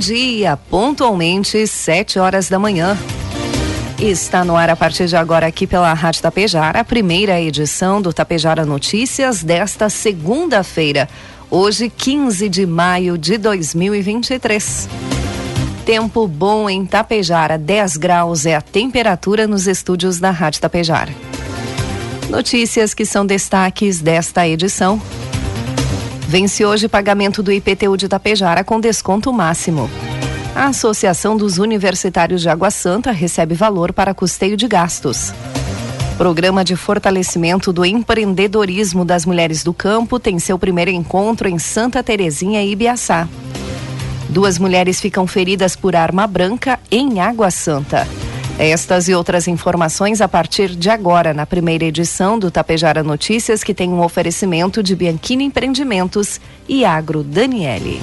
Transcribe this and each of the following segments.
Dia, pontualmente, 7 horas da manhã. Está no ar a partir de agora aqui pela Rádio Tapejara, a primeira edição do Tapejara Notícias desta segunda-feira, hoje 15 de maio de 2023. Tempo bom em Tapejara, 10 graus é a temperatura nos estúdios da Rádio Tapejara. Notícias que são destaques desta edição. Vence hoje pagamento do IPTU de Tapejara com desconto máximo. A Associação dos Universitários de Água Santa recebe valor para custeio de gastos. Programa de fortalecimento do empreendedorismo das mulheres do campo tem seu primeiro encontro em Santa Terezinha e Ibiaçá. Duas mulheres ficam feridas por arma branca em Água Santa. Estas e outras informações a partir de agora, na primeira edição do Tapejara Notícias, que tem um oferecimento de Bianchini Empreendimentos e Agro Daniele.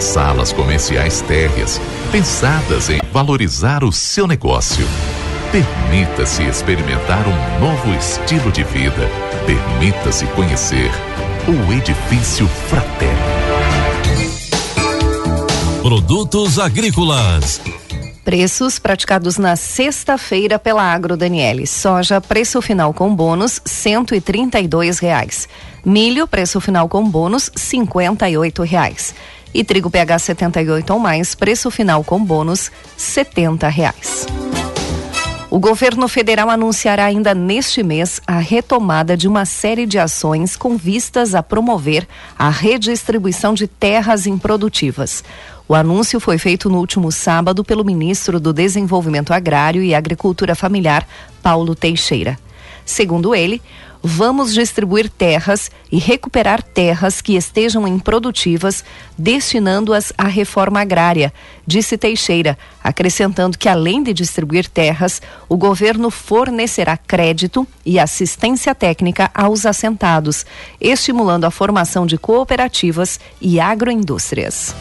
Salas comerciais térreas, pensadas em valorizar o seu negócio. Permita-se experimentar um novo estilo de vida. Permita-se conhecer o Edifício Fraterno. Produtos agrícolas. Preços praticados na sexta-feira pela Agro Daniele. Soja, preço final com bônus, cento e trinta e dois reais. Milho, preço final com bônus, cinquenta e oito reais. E trigo PH 78 ou mais, preço final com bônus, setenta reais. O governo federal anunciará ainda neste mês a retomada de uma série de ações com vistas a promover a redistribuição de terras improdutivas. O anúncio foi feito no último sábado pelo ministro do Desenvolvimento Agrário e Agricultura Familiar, Paulo Teixeira. Segundo ele, vamos distribuir terras e recuperar terras que estejam improdutivas, destinando-as à reforma agrária, disse Teixeira, acrescentando que, além de distribuir terras, o governo fornecerá crédito e assistência técnica aos assentados, estimulando a formação de cooperativas e agroindústrias.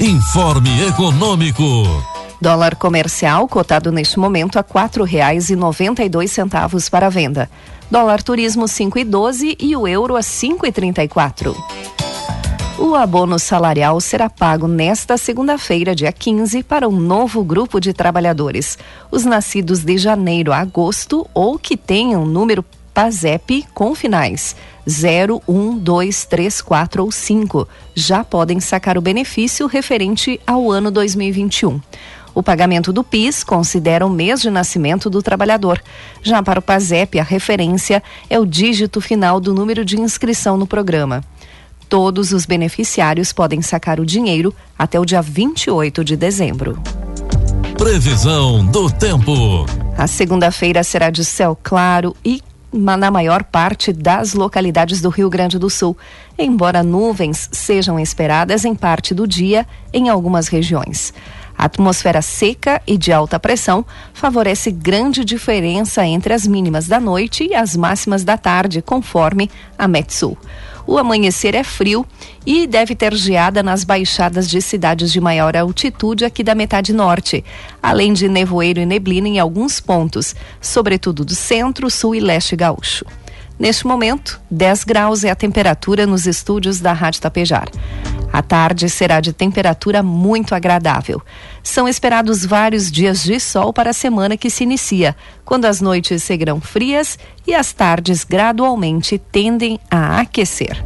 Informe Econômico. Dólar comercial cotado neste momento a quatro reais e noventa e dois centavos para venda. Dólar turismo cinco e doze e o euro a cinco e trinta e quatro. O abono salarial será pago nesta segunda-feira, dia 15, para um novo grupo de trabalhadores. Os nascidos de janeiro a agosto ou que tenham número PASEP com finais 0, 1, 2, 3, 4 ou 5 já podem sacar o benefício referente ao ano 2021. O pagamento do PIS considera o mês de nascimento do trabalhador. Já para o PASEP, a referência é o dígito final do número de inscrição no programa. Todos os beneficiários podem sacar o dinheiro até o dia 28 de dezembro. Previsão do tempo. A segunda-feira será de céu claro e na maior parte das localidades do Rio Grande do Sul, embora nuvens sejam esperadas em parte do dia em algumas regiões. A atmosfera seca e de alta pressão favorece grande diferença entre as mínimas da noite e as máximas da tarde, conforme a Metsul. O amanhecer é frio e deve ter geada nas baixadas de cidades de maior altitude aqui da metade norte, além de nevoeiro e neblina em alguns pontos, sobretudo do centro, sul e leste gaúcho. Neste momento, 10 graus é a temperatura nos estúdios da Rádio Tapejar. A tarde será de temperatura muito agradável. São esperados vários dias de sol para a semana que se inicia, quando as noites seguirão frias e as tardes gradualmente tendem a aquecer.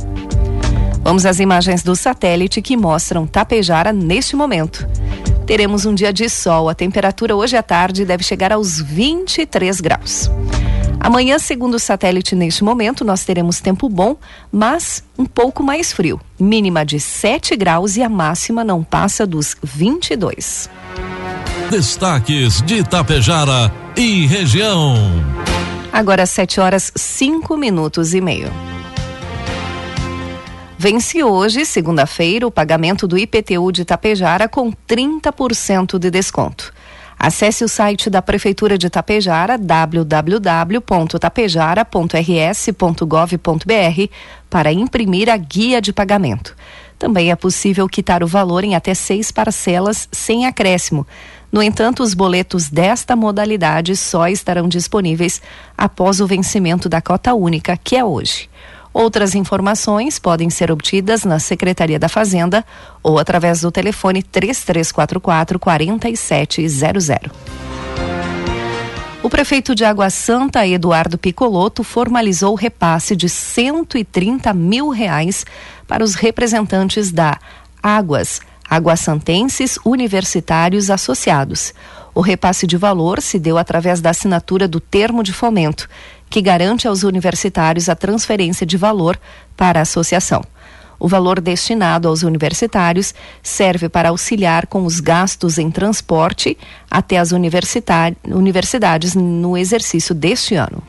Vamos às imagens do satélite que mostram Tapejara neste momento. Teremos um dia de sol. A temperatura hoje à tarde deve chegar aos 23 graus. Amanhã, segundo o satélite, neste momento, nós teremos tempo bom, mas um pouco mais frio. Mínima de 7 graus e a máxima não passa dos 22. Destaques de Itapejara e região. Agora 7 horas 5 minutos e meio. Vence hoje, segunda-feira, o pagamento do IPTU de Itapejara com 30% de desconto. Acesse o site da Prefeitura de Tapejara, www.tapejara.rs.gov.br, para imprimir a guia de pagamento. Também é possível quitar o valor em até seis parcelas sem acréscimo. No entanto, os boletos desta modalidade só estarão disponíveis após o vencimento da cota única, que é hoje. Outras informações podem ser obtidas na Secretaria da Fazenda ou através do telefone 3344 4700. O prefeito de Água Santa, Eduardo Picoloto, formalizou o repasse de 130 mil reais para os representantes da Águas, Aguassantenses Universitários Associados. O repasse de valor se deu através da assinatura do termo de fomento, que garante aos universitários a transferência de valor para a associação. O valor destinado aos universitários serve para auxiliar com os gastos em transporte até as universidades no exercício deste ano.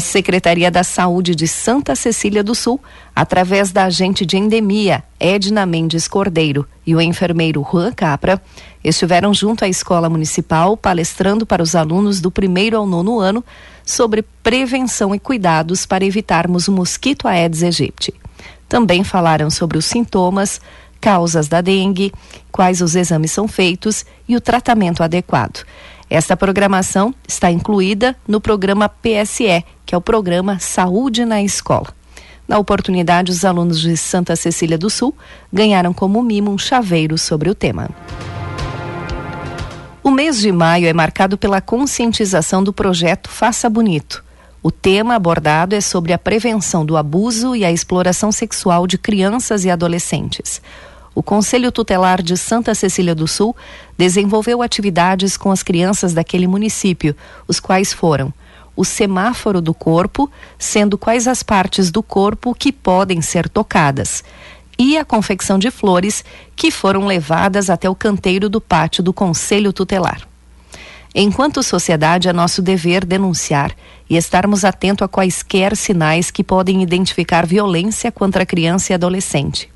A Secretaria da Saúde de Santa Cecília do Sul, através da agente de endemia Edna Mendes Cordeiro e o enfermeiro Juan Capra, estiveram junto à escola municipal palestrando para os alunos do primeiro ao nono ano sobre prevenção e cuidados para evitarmos o mosquito Aedes aegypti. Também falaram sobre os sintomas, causas da dengue, quais os exames são feitos e o tratamento adequado. Esta programação está incluída no programa PSE, que é o programa Saúde na Escola. Na oportunidade, os alunos de Santa Cecília do Sul ganharam como mimo um chaveiro sobre o tema. O mês de maio é marcado pela conscientização do projeto Faça Bonito. O tema abordado é sobre a prevenção do abuso e a exploração sexual de crianças e adolescentes. O Conselho Tutelar de Santa Cecília do Sul desenvolveu atividades com as crianças daquele município, os quais foram o semáforo do corpo, sendo quais as partes do corpo que podem ser tocadas, e a confecção de flores que foram levadas até o canteiro do pátio do Conselho Tutelar. Enquanto sociedade, é nosso dever denunciar e estarmos atentos a quaisquer sinais que podem identificar violência contra a criança e adolescente.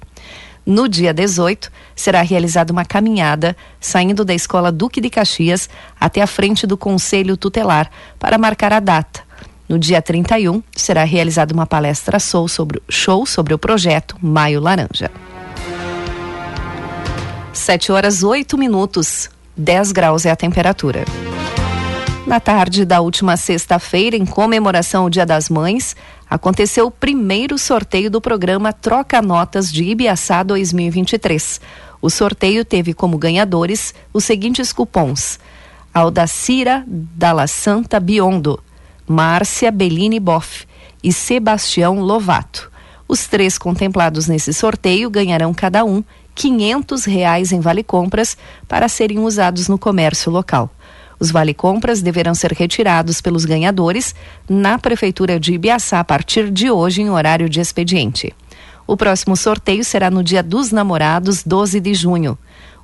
No dia 18, será realizada uma caminhada saindo da Escola Duque de Caxias até a frente do Conselho Tutelar para marcar a data, no dia 31, será realizada uma palestra show sobre, show sobre o projeto Maio Laranja. 7 horas 8 minutos, 10 graus é a temperatura. Na tarde da última sexta-feira, em comemoração ao Dia das Mães, aconteceu o primeiro sorteio do programa Troca Notas de Ibiaçá 2023. O sorteio teve como ganhadores os seguintes cupons: Aldacira Dalla Santa Biondo, Márcia Bellini Boff e Sebastião Lovato. Os três contemplados nesse sorteio ganharão cada um quinhentos reais em vale-compras para serem usados no comércio local. Os vale-compras deverão ser retirados pelos ganhadores na Prefeitura de Ibiaçá a partir de hoje em horário de expediente. O próximo sorteio será no dia dos namorados, 12 de junho.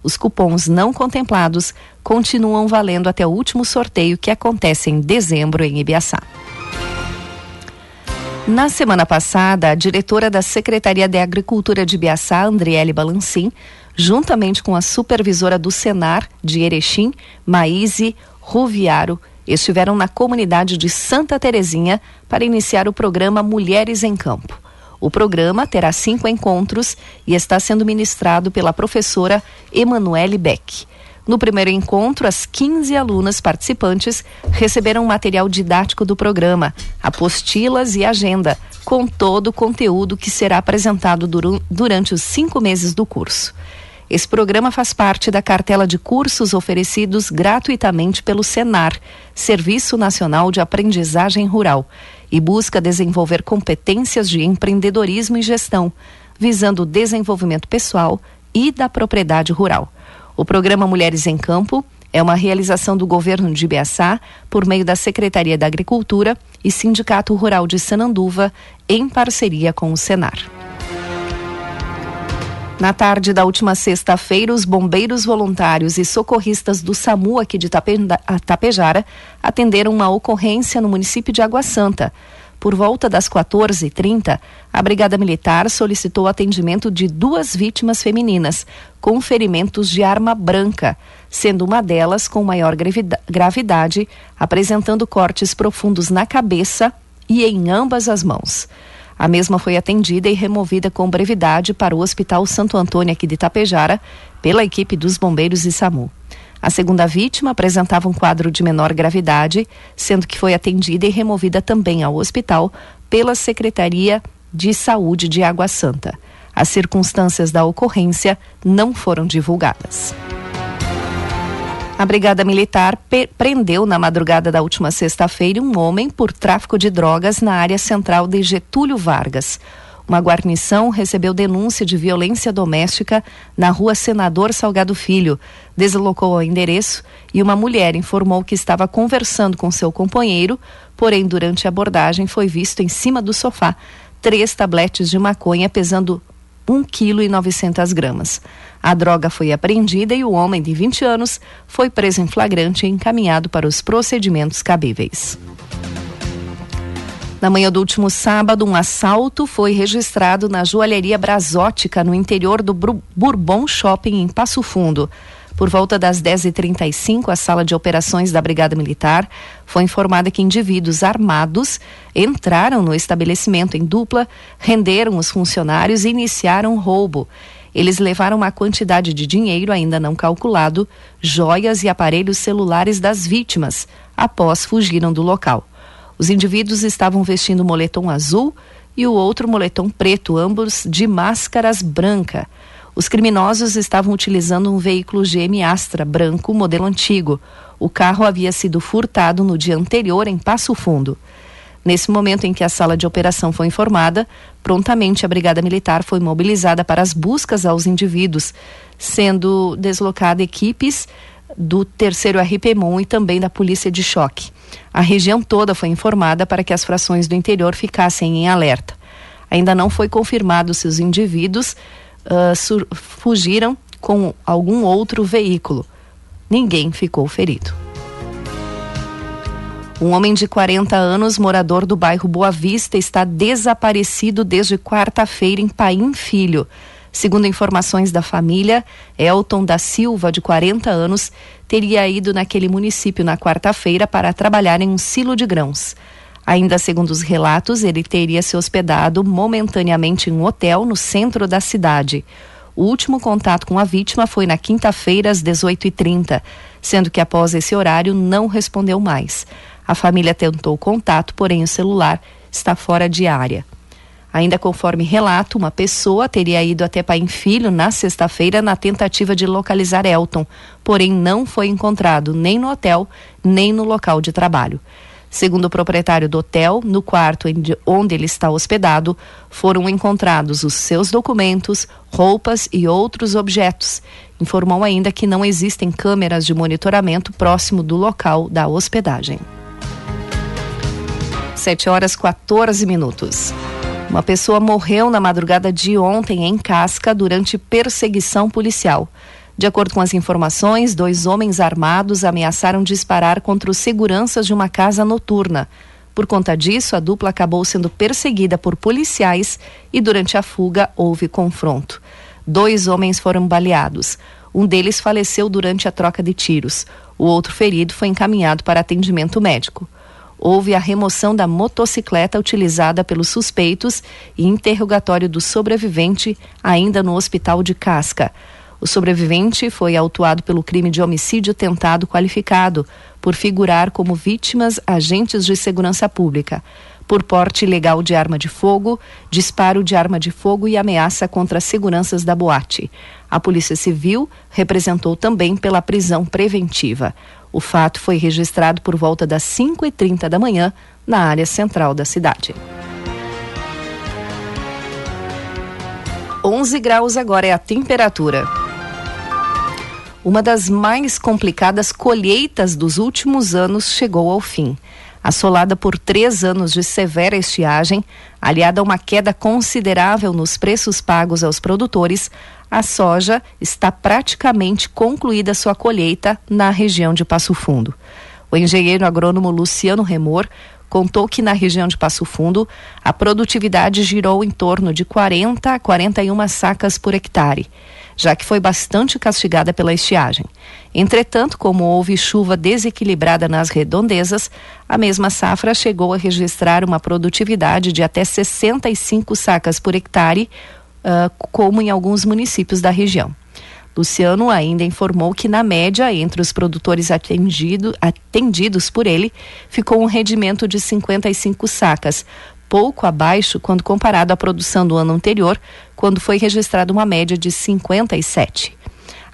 Os cupons não contemplados continuam valendo até o último sorteio que acontece em dezembro em Ibiaçá. Na semana passada, a diretora da Secretaria de Agricultura de Ibiaçá, Andriele Balancim, juntamente com a supervisora do Senar de Erechim, Maíse Ruviaro, estiveram na comunidade de Santa Terezinha para iniciar o programa Mulheres em Campo. O programa terá cinco encontros e está sendo ministrado pela professora Emanuele Beck. No primeiro encontro, as 15 alunas participantes receberam material didático do programa, apostilas e agenda, com todo o conteúdo que será apresentado durante os cinco meses do curso. Esse programa faz parte da cartela de cursos oferecidos gratuitamente pelo SENAR, Serviço Nacional de Aprendizagem Rural, e busca desenvolver competências de empreendedorismo e gestão, visando o desenvolvimento pessoal e da propriedade rural. O programa Mulheres em Campo é uma realização do governo de Ibiaçá por meio da Secretaria da Agricultura e Sindicato Rural de Sananduva, em parceria com o Senar. Na tarde da última sexta-feira, os bombeiros voluntários e socorristas do SAMU aqui de Tapejara atenderam uma ocorrência no município de Água Santa. Por volta das 14h30, a Brigada Militar solicitou atendimento de duas vítimas femininas com ferimentos de arma branca, sendo uma delas com maior gravidade, apresentando cortes profundos na cabeça e em ambas as mãos. A mesma foi atendida e removida com brevidade para o Hospital Santo Antônio aqui de Itapejara pela equipe dos bombeiros e SAMU. A segunda vítima apresentava um quadro de menor gravidade, sendo que foi atendida e removida também ao hospital pela Secretaria de Saúde de Água Santa. As circunstâncias da ocorrência não foram divulgadas. A Brigada Militar prendeu na madrugada da última sexta-feira um homem por tráfico de drogas na área central de Getúlio Vargas. Uma guarnição recebeu denúncia de violência doméstica na rua Senador Salgado Filho, deslocou ao endereço e uma mulher informou que estava conversando com seu companheiro, porém, durante a abordagem, foi visto em cima do sofá três tabletes de maconha pesando 1 kg 900 gramas. A droga foi apreendida e o homem de 20 anos foi preso em flagrante e encaminhado para os procedimentos cabíveis. Na manhã do último sábado, um assalto foi registrado na joalheria Brasótica, no interior do Bourbon Shopping, em Passo Fundo. Por volta das 10h35, a sala de operações da Brigada Militar foi informada que indivíduos armados entraram no estabelecimento em dupla, renderam os funcionários e iniciaram roubo. Eles levaram uma quantidade de dinheiro ainda não calculado, joias e aparelhos celulares das vítimas, após fugiram do local. Os indivíduos estavam vestindo moletom azul e o outro moletom preto, ambos de máscaras branca. Os criminosos estavam utilizando um veículo GM Astra branco, modelo antigo. O carro havia sido furtado no dia anterior em Passo Fundo. Nesse momento em que a sala de operação foi informada, prontamente a Brigada Militar foi mobilizada para as buscas aos indivíduos, sendo deslocada equipes do terceiro RPMON e também da Polícia de Choque. A região toda foi informada para que as frações do interior ficassem em alerta. Ainda não foi confirmado se os indivíduos uh, fugiram com algum outro veículo. Ninguém ficou ferido. Um homem de 40 anos, morador do bairro Boa Vista, está desaparecido desde quarta-feira em Paim Filho. Segundo informações da família, Elton da Silva, de 40 anos, teria ido naquele município na quarta-feira para trabalhar em um silo de grãos. Ainda segundo os relatos, ele teria se hospedado momentaneamente em um hotel no centro da cidade. O último contato com a vítima foi na quinta-feira, às 18h30, sendo que após esse horário não respondeu mais. A família tentou contato, porém o celular está fora de área. Ainda conforme relato, uma pessoa teria ido até Paim Filho na sexta-feira na tentativa de localizar Elton, porém não foi encontrado nem no hotel, nem no local de trabalho. Segundo o proprietário do hotel, no quarto onde ele está hospedado, foram encontrados os seus documentos, roupas e outros objetos. Informou ainda que não existem câmeras de monitoramento próximo do local da hospedagem. 7 horas 14 minutos. Uma pessoa morreu na madrugada de ontem em Casca durante perseguição policial. De acordo com as informações, dois homens armados ameaçaram disparar contra os seguranças de uma casa noturna. Por conta disso, a dupla acabou sendo perseguida por policiais e durante a fuga houve confronto. Dois homens foram baleados. Um deles faleceu durante a troca de tiros. O outro ferido foi encaminhado para atendimento médico. houve a remoção da motocicleta utilizada pelos suspeitos e interrogatório do sobrevivente ainda no hospital de Casca. O sobrevivente foi autuado pelo crime de homicídio tentado qualificado, por figurar como vítimas agentes de segurança pública, por porte ilegal de arma de fogo, disparo de arma de fogo e ameaça contra as seguranças da boate. A Polícia Civil representou também pela prisão preventiva. O fato foi registrado por volta das 5h30 da manhã na área central da cidade. 11 graus agora é a temperatura. Uma das mais complicadas colheitas dos últimos anos chegou ao fim. Assolada por três anos de severa estiagem, aliada a uma queda considerável nos preços pagos aos produtores, a soja está praticamente concluída sua colheita na região de Passo Fundo. O engenheiro agrônomo Luciano Remor contou que na região de Passo Fundo a produtividade girou em torno de 40 a 41 sacas por hectare, já que foi bastante castigada pela estiagem. Entretanto, como houve chuva desequilibrada nas redondezas, a mesma safra chegou a registrar uma produtividade de até 65 sacas por hectare, uh, como em alguns municípios da região. Luciano ainda informou que, na média, entre os produtores atendido, atendidos por ele, ficou um rendimento de 55 sacas, pouco abaixo quando comparado à produção do ano anterior, quando foi registrada uma média de 57.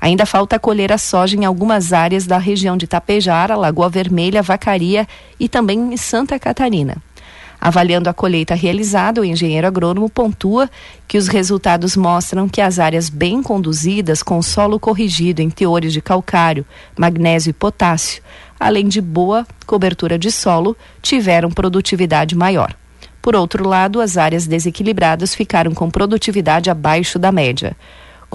Ainda falta colher a soja em algumas áreas da região de Tapejara, Lagoa Vermelha, Vacaria e também em Santa Catarina. Avaliando a colheita realizada, o engenheiro agrônomo pontua que os resultados mostram que as áreas bem conduzidas, com solo corrigido em teores de calcário, magnésio e potássio, além de boa cobertura de solo, tiveram produtividade maior. Por outro lado, as áreas desequilibradas ficaram com produtividade abaixo da média.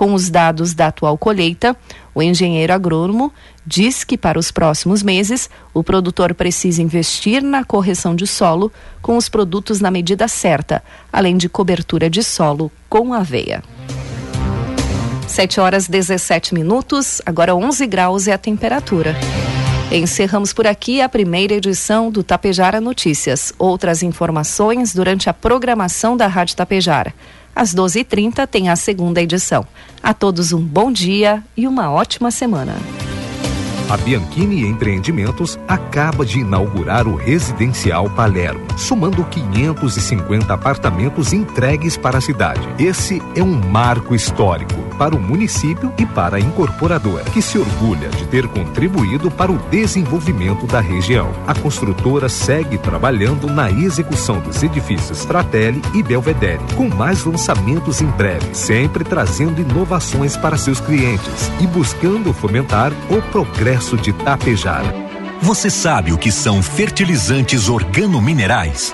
Com os dados da atual colheita, o engenheiro agrônomo diz que para os próximos meses o produtor precisa investir na correção de solo com os produtos na medida certa, além de cobertura de solo com aveia. 7 horas 17 minutos, agora 11 graus é a temperatura. Encerramos por aqui a primeira edição do Tapejara Notícias. Outras informações durante a programação da Rádio Tapejara. Às 12h30 tem a segunda edição. A todos um bom dia e uma ótima semana. A Bianchini Empreendimentos acaba de inaugurar o Residencial Palermo, somando 550 apartamentos entregues para a cidade. Esse é um marco histórico para o município e para a incorporadora, que se orgulha de ter contribuído para o desenvolvimento da região. A construtora segue trabalhando na execução dos edifícios Fratelli e Belvedere, com mais lançamentos em breve, sempre trazendo inovações para seus clientes e buscando fomentar o progresso de Tapejara. Você sabe o que são fertilizantes organominerais?